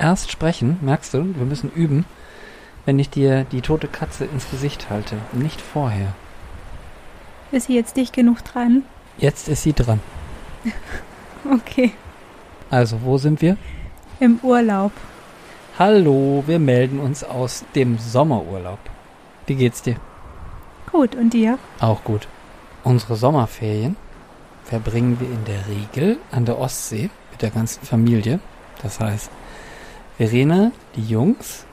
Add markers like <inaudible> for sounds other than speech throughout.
erst sprechen, merkst du, wir müssen üben, wenn ich dir die tote Katze ins Gesicht halte, nicht vorher. Ist sie jetzt dicht genug dran? Jetzt ist sie dran. <laughs> Okay. Also, wo sind wir? Im Urlaub. Hallo, wir melden uns aus dem Sommerurlaub. Wie geht's dir? Gut, und dir? Auch gut. Unsere Sommerferien verbringen wir in der Regel an der Ostsee mit der ganzen Familie. Das heißt, Verena, die Jungs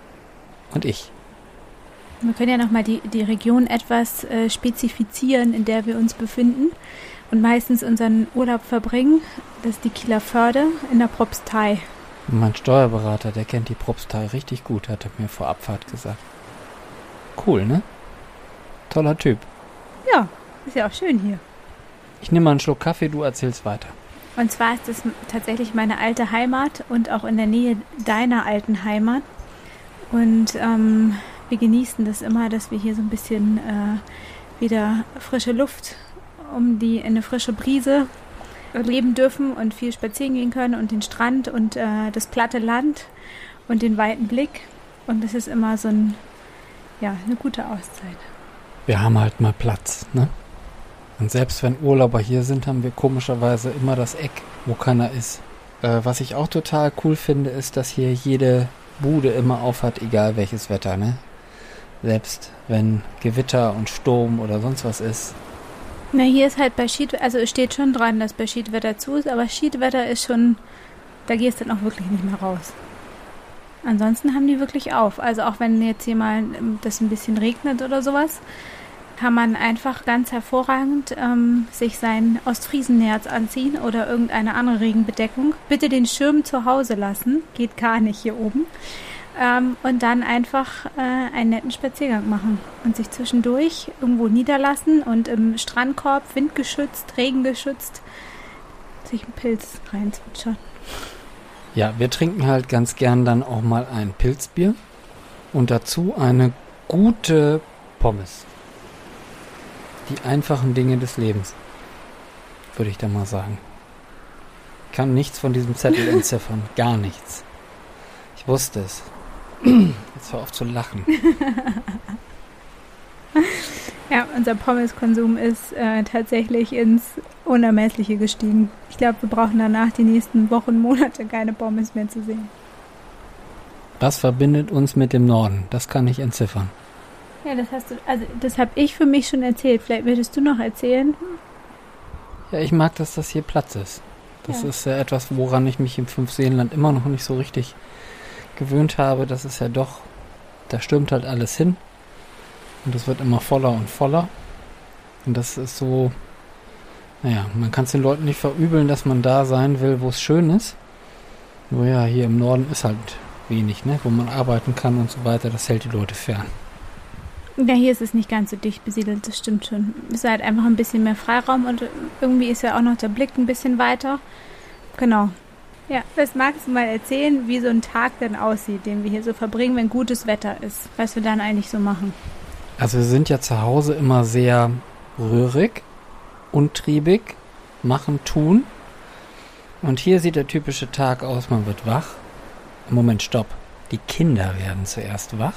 und ich. Wir können ja nochmal die, die Region etwas äh, spezifizieren, in der wir uns befinden und meistens unseren Urlaub verbringen. Das ist die Kieler Förde in der Propstei. Mein Steuerberater, der kennt die Propstei richtig gut, hat er mir vor Abfahrt gesagt. Cool, ne? Toller Typ. Ja, ist ja auch schön hier. Ich nehme mal einen Schluck Kaffee, du erzählst weiter. Und zwar ist es tatsächlich meine alte Heimat und auch in der Nähe deiner alten Heimat. Und ähm, wir genießen das immer, dass wir hier so ein bisschen äh, wieder frische Luft um die eine frische Brise leben dürfen und viel spazieren gehen können und den Strand und äh, das platte Land und den weiten Blick. Und das ist immer so ein, ja, eine gute Auszeit. Wir haben halt mal Platz, ne? Und selbst wenn Urlauber hier sind, haben wir komischerweise immer das Eck, wo keiner ist. Äh, was ich auch total cool finde, ist, dass hier jede Bude immer aufhat, egal welches Wetter, ne? Selbst wenn Gewitter und Sturm oder sonst was ist. Na, hier ist halt bei Schiedwetter, also es steht schon dran, dass bei Schiedwetter zu ist, aber Schiedwetter ist schon, da gehst du dann auch wirklich nicht mehr raus. Ansonsten haben die wirklich auf. Also auch wenn jetzt hier mal ähm, das ein bisschen regnet oder sowas, kann man einfach ganz hervorragend ähm, sich sein Ostfriesennerz anziehen oder irgendeine andere Regenbedeckung. Bitte den Schirm zu Hause lassen, geht gar nicht hier oben. Ähm, und dann einfach äh, einen netten Spaziergang machen und sich zwischendurch irgendwo niederlassen und im Strandkorb, windgeschützt, regengeschützt, sich einen Pilz reinzwitschern. Ja, wir trinken halt ganz gern dann auch mal ein Pilzbier und dazu eine gute Pommes. Die einfachen Dinge des Lebens, würde ich da mal sagen. Ich kann nichts von diesem Zettel <laughs> entziffern, gar nichts. Ich wusste es. Jetzt hör auf zu lachen. <laughs> ja, unser Pommeskonsum ist äh, tatsächlich ins Unermessliche gestiegen. Ich glaube, wir brauchen danach die nächsten Wochen, Monate keine Pommes mehr zu sehen. Was verbindet uns mit dem Norden? Das kann ich entziffern. Ja, das hast du, also das habe ich für mich schon erzählt. Vielleicht würdest du noch erzählen? Ja, ich mag, dass das hier Platz ist. Das ja. ist ja etwas, woran ich mich im Fünfseenland immer noch nicht so richtig gewöhnt habe. Das ist ja doch, da stürmt halt alles hin. Und es wird immer voller und voller. Und das ist so, naja, man kann es den Leuten nicht verübeln, dass man da sein will, wo es schön ist. Nur ja, hier im Norden ist halt wenig, ne, wo man arbeiten kann und so weiter. Das hält die Leute fern. Ja, hier ist es nicht ganz so dicht besiedelt, das stimmt schon. Es ist halt einfach ein bisschen mehr Freiraum und irgendwie ist ja auch noch der Blick ein bisschen weiter. Genau. Ja, was magst du mal erzählen, wie so ein Tag denn aussieht, den wir hier so verbringen, wenn gutes Wetter ist? Was wir dann eigentlich so machen? Also wir sind ja zu Hause immer sehr rührig, untriebig, machen, tun. Und hier sieht der typische Tag aus, man wird wach. Moment, stopp. Die Kinder werden zuerst wach.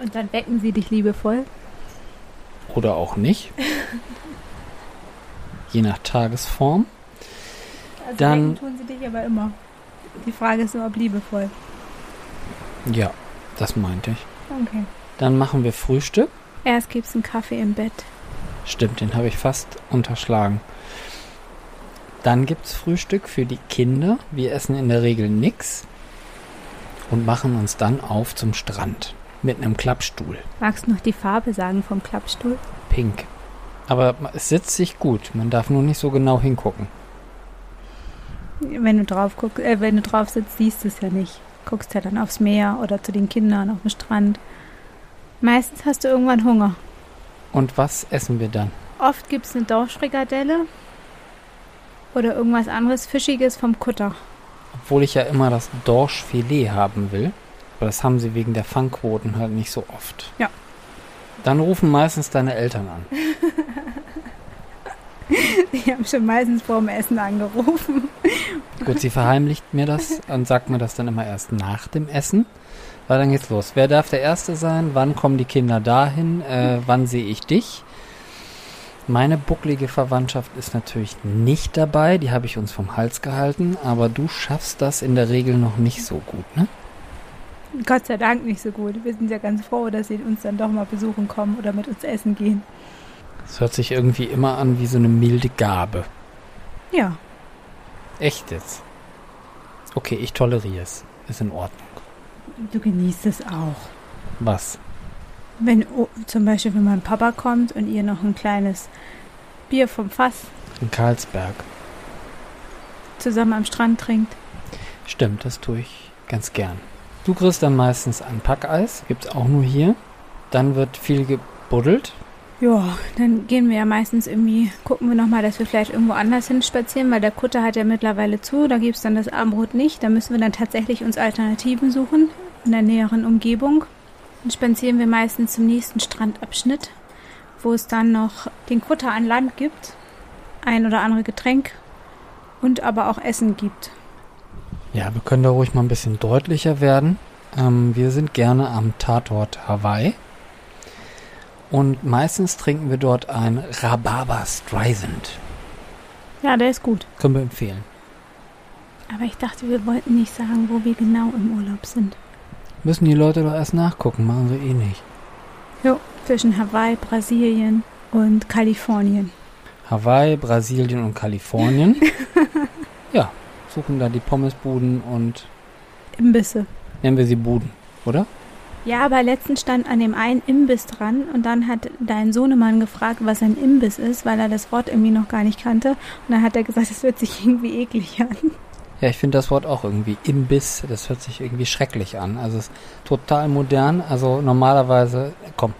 Und dann wecken sie dich liebevoll. Oder auch nicht. Je nach Tagesform. Also dann wecken tun sie dich aber immer. Die Frage ist nur, ob liebevoll. Ja, das meinte ich. Okay. Dann machen wir Frühstück. Erst gibt's einen Kaffee im Bett. Stimmt, den habe ich fast unterschlagen. Dann gibt's Frühstück für die Kinder. Wir essen in der Regel nix und machen uns dann auf zum Strand mit einem Klappstuhl. Magst du noch die Farbe sagen vom Klappstuhl? Pink. Aber es sitzt sich gut. Man darf nur nicht so genau hingucken. Wenn du drauf guckst, äh, wenn du drauf sitzt, siehst du es ja nicht. Guckst ja dann aufs Meer oder zu den Kindern auf dem Strand. Meistens hast du irgendwann Hunger. Und was essen wir dann? Oft gibt es eine Dorschfrikadelle oder irgendwas anderes Fischiges vom Kutter. Obwohl ich ja immer das Dorschfilet haben will. Aber das haben sie wegen der Fangquoten halt nicht so oft. Ja. Dann rufen meistens deine Eltern an. <laughs> Die haben schon meistens vor dem Essen angerufen Gut, sie verheimlicht mir das und sagt mir das dann immer erst nach dem Essen. Weil dann geht's los. Wer darf der Erste sein? Wann kommen die Kinder dahin? Äh, wann sehe ich dich? Meine bucklige Verwandtschaft ist natürlich nicht dabei. Die habe ich uns vom Hals gehalten. Aber du schaffst das in der Regel noch nicht so gut, ne? <laughs> Gott sei Dank nicht so gut. Wir sind ja ganz froh, dass sie uns dann doch mal besuchen kommen oder mit uns essen gehen. Es hört sich irgendwie immer an wie so eine milde Gabe. Ja. Echt jetzt? Okay, ich toleriere es. Ist in Ordnung. Du genießt es auch. Was? Wenn zum Beispiel, wenn mein Papa kommt und ihr noch ein kleines Bier vom Fass In Karlsberg. zusammen am Strand trinkt. Stimmt, das tue ich ganz gern. Du kriegst dann meistens ein Packeis. Gibt's auch nur hier. Dann wird viel gebuddelt. Ja, dann gehen wir ja meistens irgendwie, gucken wir nochmal, dass wir vielleicht irgendwo anders hin spazieren, weil der Kutter hat ja mittlerweile zu, da gibt's dann das Abendbrot nicht. Da müssen wir dann tatsächlich uns Alternativen suchen in der näheren Umgebung. Dann spazieren wir meistens zum nächsten Strandabschnitt, wo es dann noch den Kutter an Land gibt, ein oder andere Getränk und aber auch Essen gibt. Ja, wir können da ruhig mal ein bisschen deutlicher werden. Ähm, wir sind gerne am Tatort Hawaii. Und meistens trinken wir dort ein Rhabarber Streisand. Ja, der ist gut. Können wir empfehlen. Aber ich dachte, wir wollten nicht sagen, wo wir genau im Urlaub sind. Müssen die Leute doch erst nachgucken, machen sie eh nicht. Jo, zwischen Hawaii, Brasilien und Kalifornien. Hawaii, Brasilien und Kalifornien. <laughs> ja, suchen da die Pommesbuden und Imbisse. nennen wir sie Buden, oder? Ja, aber letztens stand an dem einen Imbiss dran und dann hat dein Sohnemann gefragt, was ein Imbiss ist, weil er das Wort irgendwie noch gar nicht kannte. Und dann hat er gesagt, es hört sich irgendwie eklig an. Ja, ich finde das Wort auch irgendwie Imbiss, das hört sich irgendwie schrecklich an. Also es ist total modern. Also normalerweise, komm,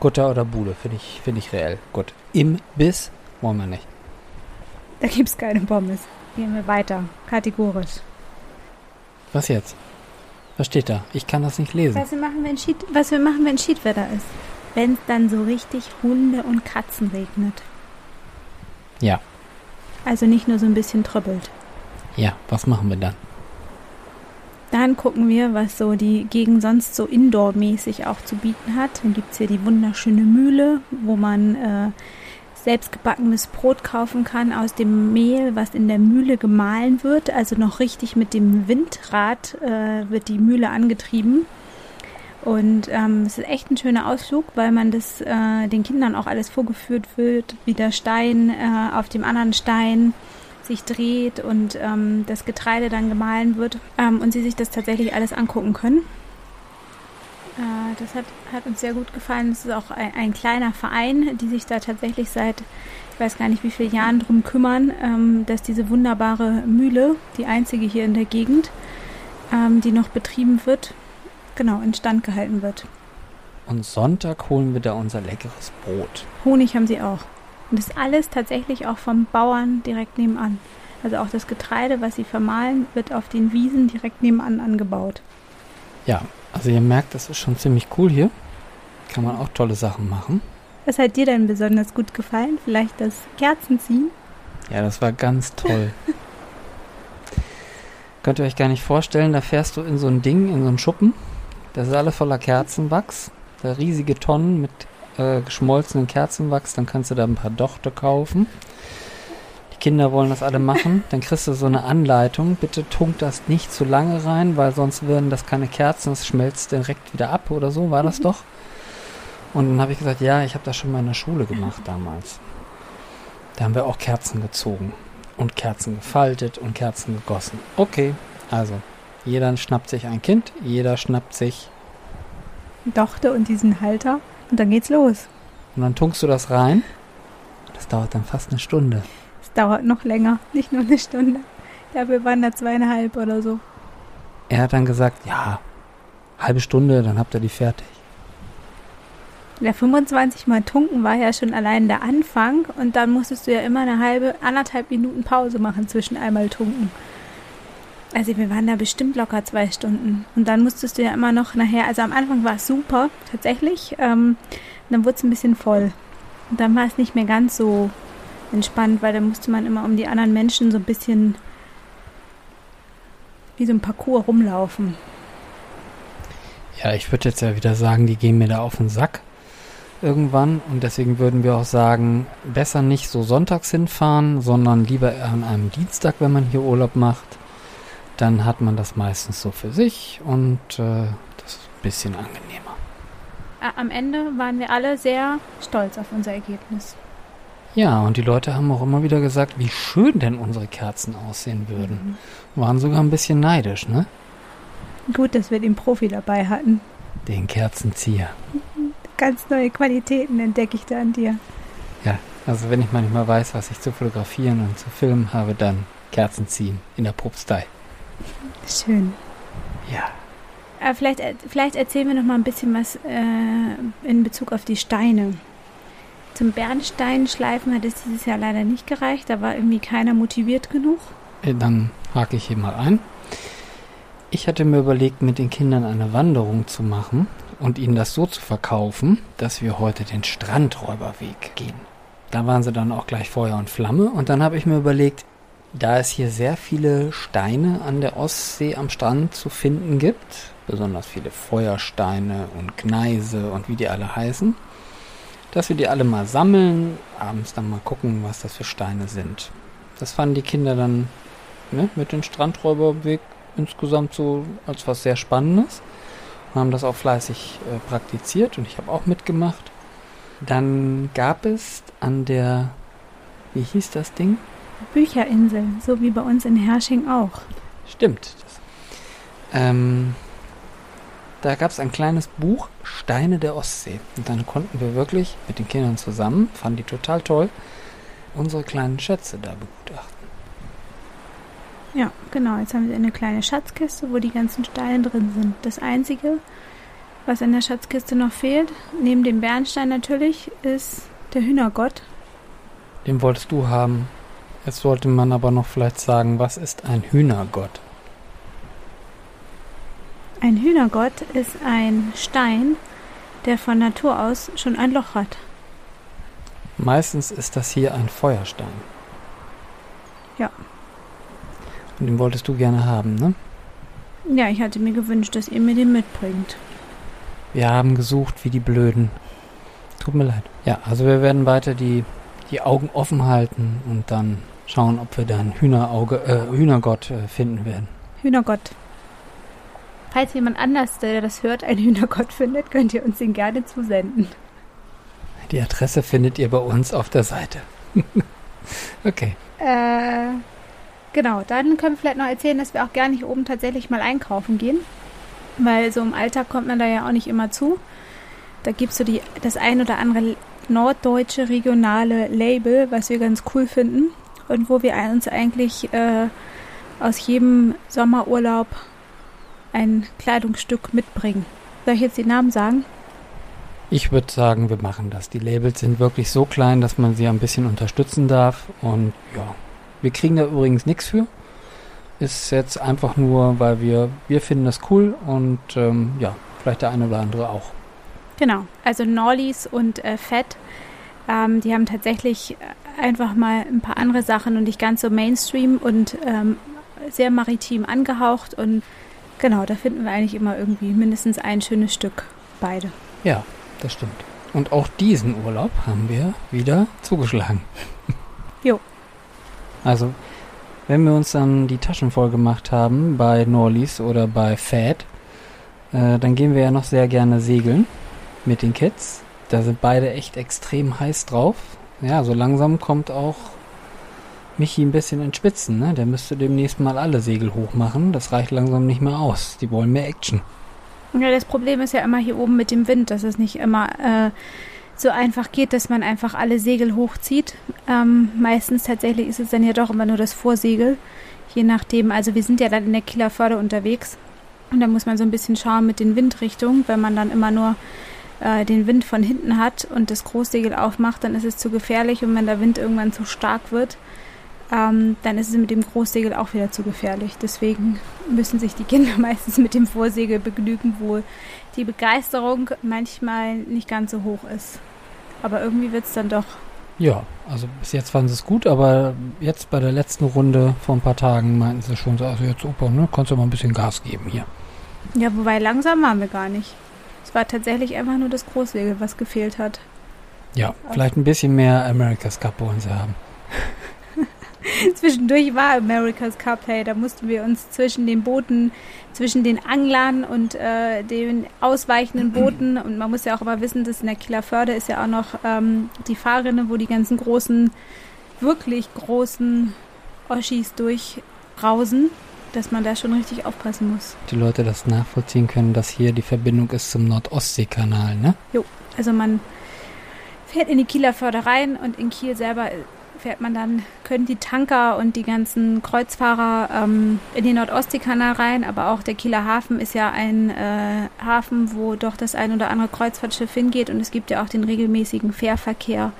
Gutter oder Bude, finde ich, finde ich reell. Gut. Imbiss wollen wir nicht. Da gibt's keine Pommes. Gehen wir weiter. Kategorisch. Was jetzt? Was steht da? Ich kann das nicht lesen. Was wir machen, wenn, Schied, was wir machen, wenn Schiedwetter ist. Wenn es dann so richtig Hunde und Katzen regnet. Ja, Also nicht nur so ein bisschen tröppelt. ja, was machen wir dann? Dann gucken wir, was so die Gegend sonst so indoor-mäßig auch zu bieten hat. Dann gibt's hier die wunderschöne Mühle, wo man äh, selbstgebackenes Brot kaufen kann aus dem Mehl, was in der Mühle gemahlen wird. Also noch richtig mit dem Windrad äh, wird die Mühle angetrieben. Und ähm, es ist echt ein schöner Ausflug, weil man das äh, den Kindern auch alles vorgeführt wird, wie der Stein äh, auf dem anderen Stein sich dreht und ähm, das Getreide dann gemahlen wird ähm, und sie sich das tatsächlich alles angucken können. Äh, das hat, hat uns sehr gut gefallen. Es ist auch ein, ein kleiner Verein, die sich da tatsächlich seit, ich weiß gar nicht wie vielen Jahren drum kümmern, ähm, dass diese wunderbare Mühle, die einzige hier in der Gegend, ähm, die noch betrieben wird, genau, instand gehalten wird. Und Sonntag holen wir da unser leckeres Brot. Honig haben sie auch. Und das ist alles tatsächlich auch vom Bauern direkt nebenan. Also auch das Getreide, was sie vermahlen, wird auf den Wiesen direkt nebenan angebaut. Ja, also ihr merkt, das ist schon ziemlich cool hier. Kann man auch tolle Sachen machen. Was hat dir denn besonders gut gefallen? Vielleicht das Kerzenziehen? Ja, das war ganz toll. <laughs> Könnt ihr euch gar nicht vorstellen, da fährst du in so ein Ding, in so einen Schuppen. Das ist alles voller Kerzenwachs. Da riesige Tonnen mit äh, geschmolzenen Kerzenwachs. Dann kannst du da ein paar Dochte kaufen. Kinder wollen das alle machen. Dann kriegst du so eine Anleitung. Bitte tunkt das nicht zu lange rein, weil sonst werden das keine Kerzen. Das schmelzt direkt wieder ab oder so. War das doch? Und dann habe ich gesagt, ja, ich habe das schon mal in der Schule gemacht damals. Da haben wir auch Kerzen gezogen und Kerzen gefaltet und Kerzen gegossen. Okay, also jeder schnappt sich ein Kind, jeder schnappt sich Dochte und diesen Halter. Und dann geht's los. und dann tunkst du das rein. Das dauert dann fast eine Stunde. Es dauert noch länger, nicht nur eine Stunde. Ja, wir waren da zweieinhalb oder so. Er hat dann gesagt, ja, halbe Stunde, dann habt ihr die fertig. Der 25 Mal tunken war ja schon allein der Anfang und dann musstest du ja immer eine halbe, anderthalb Minuten Pause machen zwischen einmal tunken. Also wir waren da bestimmt locker zwei Stunden. Und dann musstest du ja immer noch nachher, also am Anfang war es super, tatsächlich. Ähm, dann wurde es ein bisschen voll. Und dann war es nicht mehr ganz so entspannt, weil dann musste man immer um die anderen Menschen so ein bisschen wie so ein Parcours rumlaufen. Ja, ich würde jetzt ja wieder sagen, die gehen mir da auf den Sack irgendwann und deswegen würden wir auch sagen, besser nicht so sonntags hinfahren, sondern lieber an einem Dienstag, wenn man hier Urlaub macht. Dann hat man das meistens so für sich und äh, das ist ein bisschen angenehmer. Am Ende waren wir alle sehr stolz auf unser Ergebnis. Ja, und die Leute haben auch immer wieder gesagt, wie schön denn unsere Kerzen aussehen würden. Mhm. Waren sogar ein bisschen neidisch, ne? Gut, dass wir den Profi dabei hatten. Den Kerzenzieher. Ganz neue Qualitäten entdecke ich da an dir. Ja, also wenn ich manchmal weiß, was ich zu fotografieren und zu filmen habe, dann Kerzen ziehen in der Propstei. Schön. Ja. Aber äh, vielleicht, äh, vielleicht erzählen wir noch mal ein bisschen was äh, in Bezug auf die Steine. Zum Bernsteinschleifen hat es dieses Jahr leider nicht gereicht. Da war irgendwie keiner motiviert genug. Äh, dann hake ich hier mal ein. Ich hatte mir überlegt, mit den Kindern eine Wanderung zu machen und ihnen das so zu verkaufen, dass wir heute den Strandräuberweg gehen. Da waren sie dann auch gleich Feuer und Flamme und dann habe ich mir überlegt, da es hier sehr viele Steine an der Ostsee am Strand zu finden gibt, besonders viele Feuersteine und Gneise und wie die alle heißen, dass wir die alle mal sammeln, abends dann mal gucken, was das für Steine sind. Das fanden die Kinder dann ne, mit dem Strandräuberweg insgesamt so als was sehr Spannendes und haben das auch fleißig äh, praktiziert und ich habe auch mitgemacht. Dann gab es an der, wie hieß das Ding? Bücherinsel, so wie bei uns in Hersching auch. Stimmt. Ähm, da gab es ein kleines Buch, Steine der Ostsee. Und dann konnten wir wirklich mit den Kindern zusammen, fanden die total toll, unsere kleinen Schätze da begutachten. Ja, genau. Jetzt haben wir eine kleine Schatzkiste, wo die ganzen Steine drin sind. Das Einzige, was in der Schatzkiste noch fehlt, neben dem Bernstein natürlich, ist der Hühnergott. Den wolltest du haben. Jetzt sollte man aber noch vielleicht sagen, was ist ein Hühnergott? Ein Hühnergott ist ein Stein, der von Natur aus schon ein Loch hat. Meistens ist das hier ein Feuerstein. Ja. Und den wolltest du gerne haben, ne? Ja, ich hatte mir gewünscht, dass ihr mir den mitbringt. Wir haben gesucht wie die Blöden. Tut mir leid. Ja, also wir werden weiter die, die Augen offen halten und dann schauen, ob wir da einen Hühnerauge, äh, Hühnergott äh, finden werden. Hühnergott. Falls jemand anders, der das hört, einen Hühnergott findet, könnt ihr uns den gerne zusenden. Die Adresse findet ihr bei uns auf der Seite. <laughs> okay. Äh, genau, dann können wir vielleicht noch erzählen, dass wir auch gerne hier oben tatsächlich mal einkaufen gehen. Weil so im Alltag kommt man da ja auch nicht immer zu. Da gibt es so die, das ein oder andere norddeutsche regionale Label, was wir ganz cool finden und wo wir uns eigentlich äh, aus jedem Sommerurlaub ein Kleidungsstück mitbringen. Soll ich jetzt die Namen sagen? Ich würde sagen, wir machen das. Die Labels sind wirklich so klein, dass man sie ein bisschen unterstützen darf. Und ja, wir kriegen da übrigens nichts für. Ist jetzt einfach nur, weil wir, wir finden das cool und ähm, ja, vielleicht der eine oder andere auch. Genau, also Norlis und äh, Fett, ähm, die haben tatsächlich einfach mal ein paar andere Sachen und nicht ganz so Mainstream und ähm, sehr maritim angehaucht. Und genau, da finden wir eigentlich immer irgendwie mindestens ein schönes Stück beide. Ja, das stimmt. Und auch diesen Urlaub haben wir wieder zugeschlagen. <laughs> Jo. Also wenn wir uns dann die Taschen voll gemacht haben bei Norlis oder bei Fad, äh, dann gehen wir ja noch sehr gerne segeln mit den Kids. Da sind beide echt extrem heiß drauf. Ja, so langsam kommt auch Michi ein bisschen in Spitzen. Ne? Der müsste demnächst mal alle Segel hochmachen. Das reicht langsam nicht mehr aus. Die wollen mehr Action. Ja, das Problem ist ja immer hier oben mit dem Wind, dass es nicht immer äh, so einfach geht, dass man einfach alle Segel hochzieht. Ähm, meistens tatsächlich ist es dann ja doch immer nur das Vorsegel. Je nachdem, also wir sind ja dann in der Kieler Förde unterwegs. Und da muss man so ein bisschen schauen mit den Windrichtungen. Wenn man dann immer nur äh, den Wind von hinten hat und das Großsegel aufmacht, dann ist es zu gefährlich. Und wenn der Wind irgendwann zu stark wird, ähm, dann ist es mit dem Großsegel auch wieder zu gefährlich. Deswegen müssen sich die Kinder <laughs> meistens mit dem Vorsegel begnügen, wo die Begeisterung manchmal nicht ganz so hoch ist. Aber irgendwie wird es dann doch Ja, also bis jetzt fanden sie es gut, aber jetzt bei der letzten Runde vor ein paar Tagen meinten sie schon so, also jetzt super, ne, kannst du mal ein bisschen Gas geben hier. Ja, wobei langsam waren wir gar nicht. Es war tatsächlich einfach nur das Großsegel, was gefehlt hat. Ja, vielleicht ein bisschen mehr America's Cup wollen sie haben. <laughs> <laughs> Zwischendurch war America's Cup, hey, da mussten wir uns zwischen den Booten, zwischen den Anglern und äh, den ausweichenden <clears throat> Booten und man muss ja auch aber wissen, dass in der Kieler Förde ist ja auch noch ähm, die Fahrrinne, wo die ganzen großen, wirklich großen Oschis durchrausen, dass man da schon richtig aufpassen muss. Die Leute das nachvollziehen können, dass hier die Verbindung ist zum Nordostseekanal, ne? Jo, also man fährt in die Kieler Förde rein und in Kiel selber fährt man dann, können die Tanker und die ganzen Kreuzfahrer ähm, in den Nordostseekanal rein, aber auch der Kieler Hafen ist ja ein äh, Hafen, wo doch das ein oder andere Kreuzfahrtschiff hingeht und es gibt ja auch den regelmäßigen Fährverkehr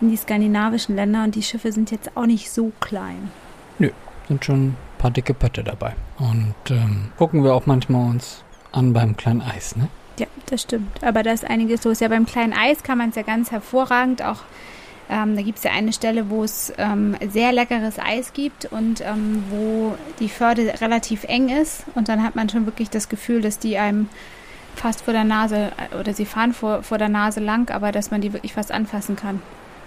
in die skandinavischen Länder und die Schiffe sind jetzt auch nicht so klein. Nö, sind schon ein paar dicke Pötte dabei. Und ähm, gucken wir auch manchmal uns an beim kleinen Eis, ne? Ja, das stimmt. Aber da ist einiges los. Ja, beim kleinen Eis kann man es ja ganz hervorragend auch ähm, da gibt es ja eine Stelle, wo es ähm, sehr leckeres Eis gibt und ähm, wo die Förde relativ eng ist. Und dann hat man schon wirklich das Gefühl, dass die einem fast vor der Nase äh, oder sie fahren vor, vor der Nase lang, aber dass man die wirklich fast anfassen kann,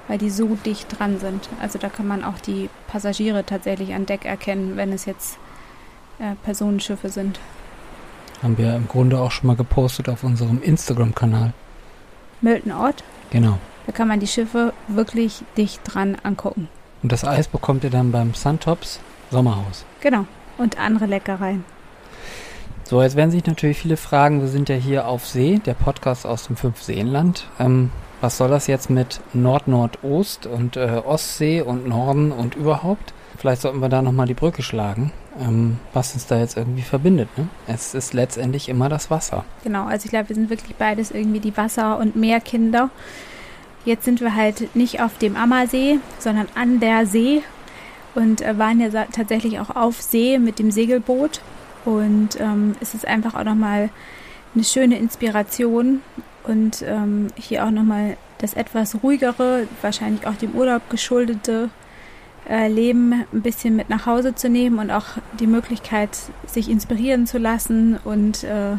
weil die so dicht dran sind. Also da kann man auch die Passagiere tatsächlich an Deck erkennen, wenn es jetzt äh, Personenschiffe sind. Haben wir im Grunde auch schon mal gepostet auf unserem Instagram-Kanal. Milton Ort? Genau. Da kann man die Schiffe wirklich dicht dran angucken. Und das Eis bekommt ihr dann beim Suntops Sommerhaus. Genau. Und andere Leckereien. So, jetzt werden sich natürlich viele fragen, wir sind ja hier auf See, der Podcast aus dem Fünfseenland. Ähm, was soll das jetzt mit Nord-Nordost und äh, Ostsee und Norden und überhaupt? Vielleicht sollten wir da nochmal die Brücke schlagen, ähm, was uns da jetzt irgendwie verbindet. Ne? Es ist letztendlich immer das Wasser. Genau, also ich glaube, wir sind wirklich beides irgendwie die Wasser- und Meerkinder. Jetzt sind wir halt nicht auf dem Ammersee, sondern an der See und äh, waren ja tatsächlich auch auf See mit dem Segelboot. Und ähm, es ist einfach auch nochmal eine schöne Inspiration und ähm, hier auch nochmal das etwas ruhigere, wahrscheinlich auch dem Urlaub geschuldete äh, Leben ein bisschen mit nach Hause zu nehmen und auch die Möglichkeit, sich inspirieren zu lassen und äh,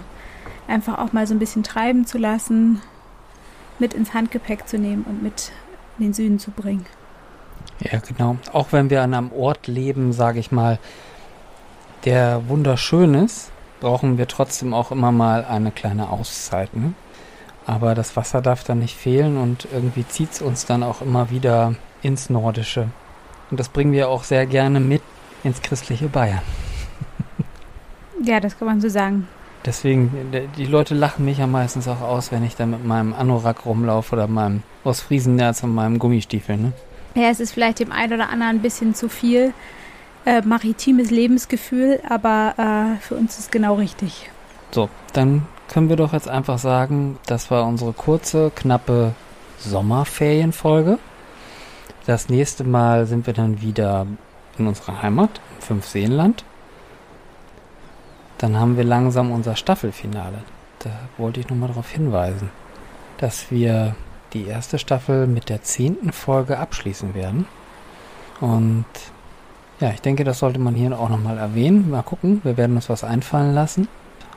einfach auch mal so ein bisschen treiben zu lassen mit ins Handgepäck zu nehmen und mit in den Süden zu bringen. Ja, genau. Auch wenn wir an einem Ort leben, sage ich mal, der wunderschön ist, brauchen wir trotzdem auch immer mal eine kleine Auszeit. Ne? Aber das Wasser darf dann nicht fehlen und irgendwie zieht es uns dann auch immer wieder ins Nordische. Und das bringen wir auch sehr gerne mit ins christliche Bayern. ja, das kann man so sagen. Deswegen, die Leute lachen mich ja meistens auch aus, wenn ich da mit meinem Anorak rumlaufe oder meinem Ostfriesennerz und meinem Gummistiefel. Ne? Ja, es ist vielleicht dem einen oder anderen ein bisschen zu viel äh, maritimes Lebensgefühl, aber äh, für uns ist es genau richtig. So, dann können wir doch jetzt einfach sagen, das war unsere kurze, knappe Sommerferienfolge. Das nächste Mal sind wir dann wieder in unserer Heimat, im Fünfseenland. Dann haben wir langsam unser Staffelfinale. Da wollte ich nochmal darauf hinweisen, dass wir die erste Staffel mit der zehnten Folge abschließen werden. Und ja, ich denke, das sollte man hier auch nochmal erwähnen. Mal gucken, wir werden uns was einfallen lassen.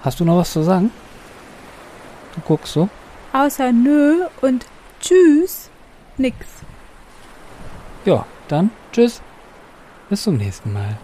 Hast du noch was zu sagen? Du guckst so? Außer nö und tschüss, nix. Ja, dann tschüss. Bis zum nächsten Mal.